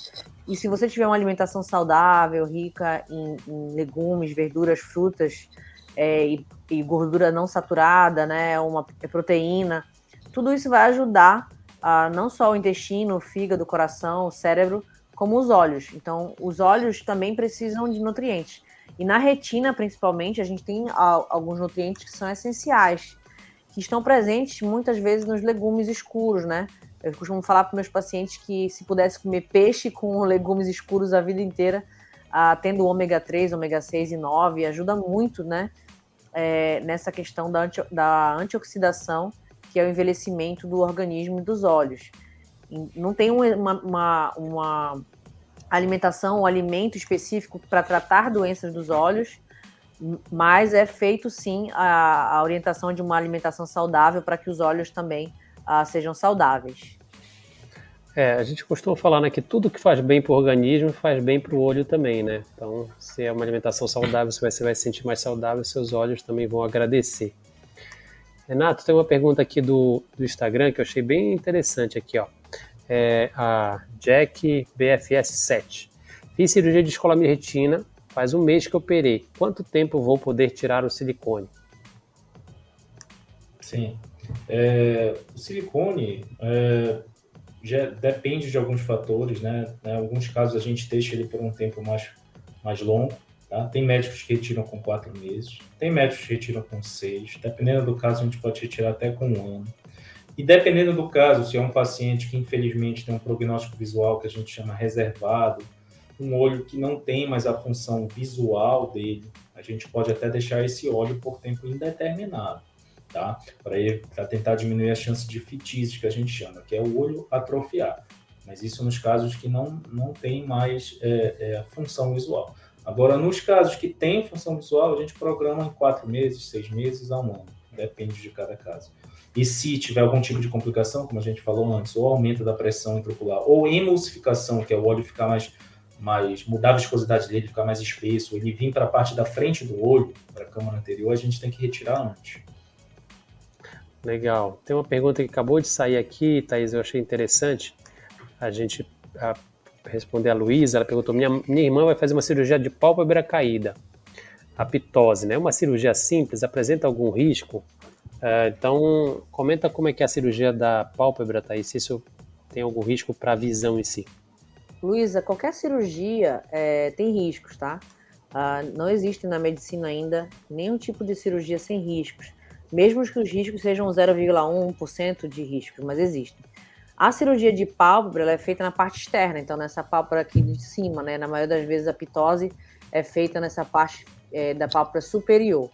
E se você tiver uma alimentação saudável, rica em, em legumes, verduras, frutas é, e, e, gordura não saturada, né, uma proteína, tudo isso vai ajudar a, não só o intestino, o fígado, o coração, o cérebro, como os olhos. Então, os olhos também precisam de nutrientes. E na retina, principalmente, a gente tem alguns nutrientes que são essenciais, que estão presentes muitas vezes nos legumes escuros, né? Eu costumo falar para meus pacientes que se pudesse comer peixe com <laughs> legumes escuros a vida inteira, ah, tendo ômega 3, ômega 6 e 9, ajuda muito, né? É, nessa questão da, anti, da antioxidação, que é o envelhecimento do organismo e dos olhos. Não tem uma, uma, uma alimentação, um alimento específico para tratar doenças dos olhos, mas é feito sim a, a orientação de uma alimentação saudável para que os olhos também uh, sejam saudáveis. É, a gente costuma falar né, que tudo que faz bem para o organismo faz bem para o olho também, né? Então, se é uma alimentação saudável, você vai, você vai se sentir mais saudável, seus olhos também vão agradecer. Renato, tem uma pergunta aqui do, do Instagram que eu achei bem interessante aqui, ó. É a Jack BFS7. Fiz cirurgia de escolamia retina, faz um mês que operei. Quanto tempo vou poder tirar o silicone? Sim, é, o silicone é, já depende de alguns fatores, né? Em alguns casos a gente deixa ele por um tempo mais, mais longo. Tá? Tem médicos que retiram com quatro meses, tem médicos que retiram com seis. Dependendo do caso, a gente pode retirar até com um ano. E dependendo do caso, se é um paciente que infelizmente tem um prognóstico visual que a gente chama reservado, um olho que não tem mais a função visual dele, a gente pode até deixar esse olho por tempo indeterminado tá? Para tentar diminuir a chance de fitise, que a gente chama, que é o olho atrofiar. Mas isso nos casos que não, não tem mais é, é, função visual. Agora, nos casos que tem função visual, a gente programa em quatro meses, seis meses a um ano. Depende de cada caso. E se tiver algum tipo de complicação, como a gente falou antes, ou aumento da pressão intraocular, ou emulsificação, que é o olho ficar mais, mais mudar a viscosidade dele, ficar mais espesso, ele vir para a parte da frente do olho, para a câmara anterior, a gente tem que retirar antes. Legal. Tem uma pergunta que acabou de sair aqui, Thaís, eu achei interessante. A gente responder a Luísa, ela perguntou: minha, minha irmã vai fazer uma cirurgia de pálpebra caída, a pitose, né? Uma cirurgia simples, apresenta algum risco? Uh, então, comenta como é que é a cirurgia da pálpebra, Thaís, se isso tem algum risco para a visão em si. Luísa, qualquer cirurgia é, tem riscos, tá? Uh, não existe na medicina ainda nenhum tipo de cirurgia sem riscos mesmo que os riscos sejam 0,1% de riscos, mas existem. A cirurgia de pálpebra é feita na parte externa, então nessa pálpebra aqui de cima, né? Na maioria das vezes a pitose é feita nessa parte é, da pálpebra superior.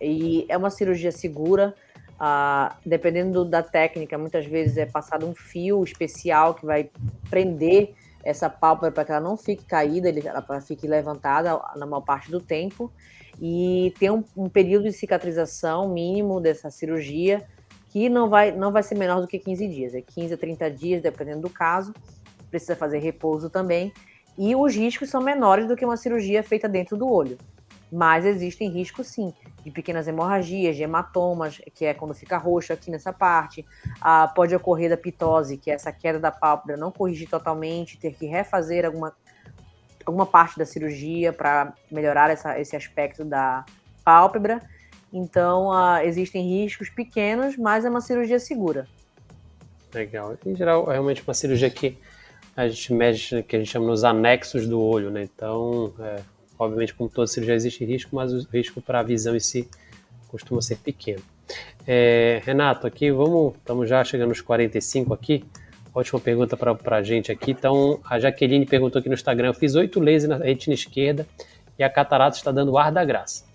E é uma cirurgia segura, ah, dependendo da técnica, muitas vezes é passado um fio especial que vai prender essa pálpebra para que ela não fique caída, ela fique levantada na maior parte do tempo e tem um, um, período de cicatrização mínimo dessa cirurgia que não vai, não vai ser menor do que 15 dias, é 15 a 30 dias, dependendo do caso. Precisa fazer repouso também. E os riscos são menores do que uma cirurgia feita dentro do olho. Mas existem riscos sim, de pequenas hemorragias, de hematomas, que é quando fica roxo aqui nessa parte. Ah, pode ocorrer da pitose, que é essa queda da pálpebra, não corrigir totalmente, ter que refazer alguma alguma parte da cirurgia para melhorar essa, esse aspecto da pálpebra. Então, uh, existem riscos pequenos, mas é uma cirurgia segura. Legal. Em geral, é realmente uma cirurgia que a gente mexe, que a gente chama nos anexos do olho, né? Então, é, obviamente, como toda cirurgia existe risco, mas o risco para a visão em si costuma ser pequeno. É, Renato, aqui vamos, estamos já chegando nos 45 aqui. Última pergunta para a gente aqui. Então, a Jaqueline perguntou aqui no Instagram: eu fiz oito lasers na retina esquerda e a catarata está dando ar da graça.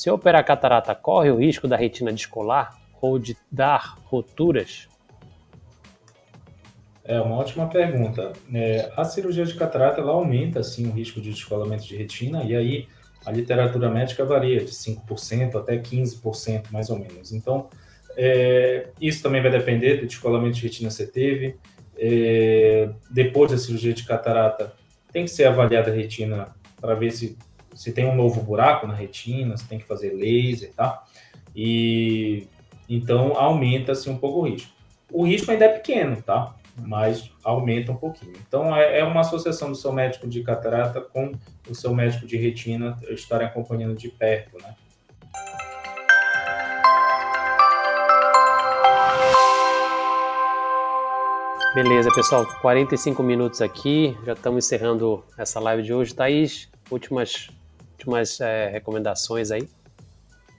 Se operar a catarata, corre o risco da retina descolar ou de dar roturas? É uma ótima pergunta. É, a cirurgia de catarata ela aumenta sim o risco de descolamento de retina e aí a literatura médica varia de 5% até 15% mais ou menos. Então é, isso também vai depender do descolamento de retina que você teve. É, depois da cirurgia de catarata tem que ser avaliada a retina para ver se se tem um novo buraco na retina, se tem que fazer laser, tá? E então aumenta-se um pouco o risco. O risco ainda é pequeno, tá? Mas aumenta um pouquinho. Então é, é uma associação do seu médico de catarata com o seu médico de retina estarem acompanhando de perto, né? Beleza, pessoal, 45 minutos aqui, já estamos encerrando essa live de hoje. Thaís, últimas últimas é, recomendações aí?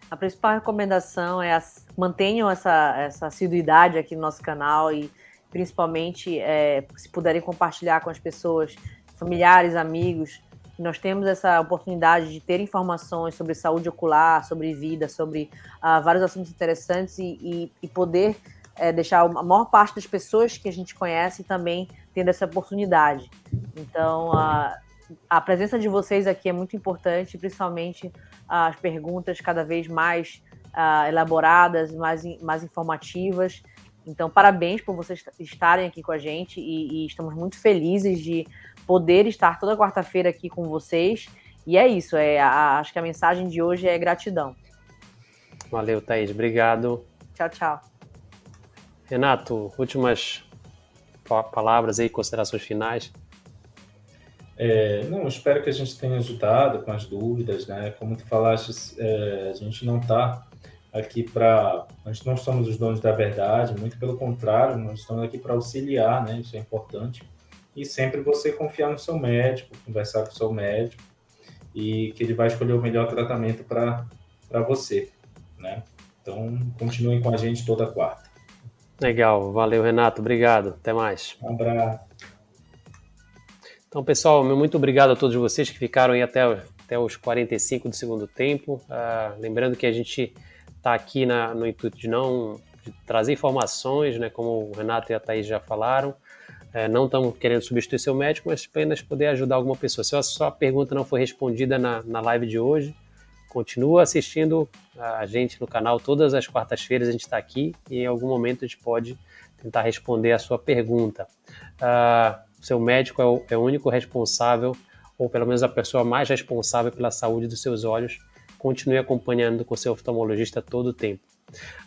A principal recomendação é as, mantenham essa, essa assiduidade aqui no nosso canal e principalmente é, se puderem compartilhar com as pessoas, familiares, amigos. Nós temos essa oportunidade de ter informações sobre saúde ocular, sobre vida, sobre uh, vários assuntos interessantes e, e, e poder é, deixar a maior parte das pessoas que a gente conhece também tendo essa oportunidade. Então, uh, a presença de vocês aqui é muito importante, principalmente as perguntas cada vez mais uh, elaboradas, mais, mais informativas. Então, parabéns por vocês estarem aqui com a gente e, e estamos muito felizes de poder estar toda quarta-feira aqui com vocês. E é isso, é, a, acho que a mensagem de hoje é gratidão. Valeu, Thaís. Obrigado. Tchau, tchau. Renato, últimas palavras aí, considerações finais. É, não, espero que a gente tenha ajudado com as dúvidas, né? Como tu falaste, é, a gente não está aqui para. Nós não somos os donos da verdade, muito pelo contrário, nós estamos aqui para auxiliar, né? Isso é importante. E sempre você confiar no seu médico, conversar com o seu médico e que ele vai escolher o melhor tratamento para você, né? Então, continuem com a gente toda quarta. Legal, valeu Renato, obrigado, até mais. Um abraço. Então, pessoal, muito obrigado a todos vocês que ficaram aí até, até os 45 do segundo tempo. Uh, lembrando que a gente está aqui na, no intuito de não de trazer informações, né, como o Renato e a Thaís já falaram. É, não estamos querendo substituir seu médico, mas apenas poder ajudar alguma pessoa. Se a sua pergunta não foi respondida na, na live de hoje, continua assistindo a gente no canal. Todas as quartas-feiras a gente está aqui e em algum momento a gente pode tentar responder a sua pergunta. Uh, seu médico é o, é o único responsável, ou pelo menos a pessoa mais responsável pela saúde dos seus olhos. Continue acompanhando com seu oftalmologista todo o tempo.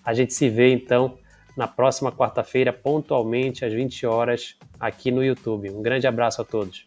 A gente se vê então na próxima quarta-feira, pontualmente às 20 horas, aqui no YouTube. Um grande abraço a todos.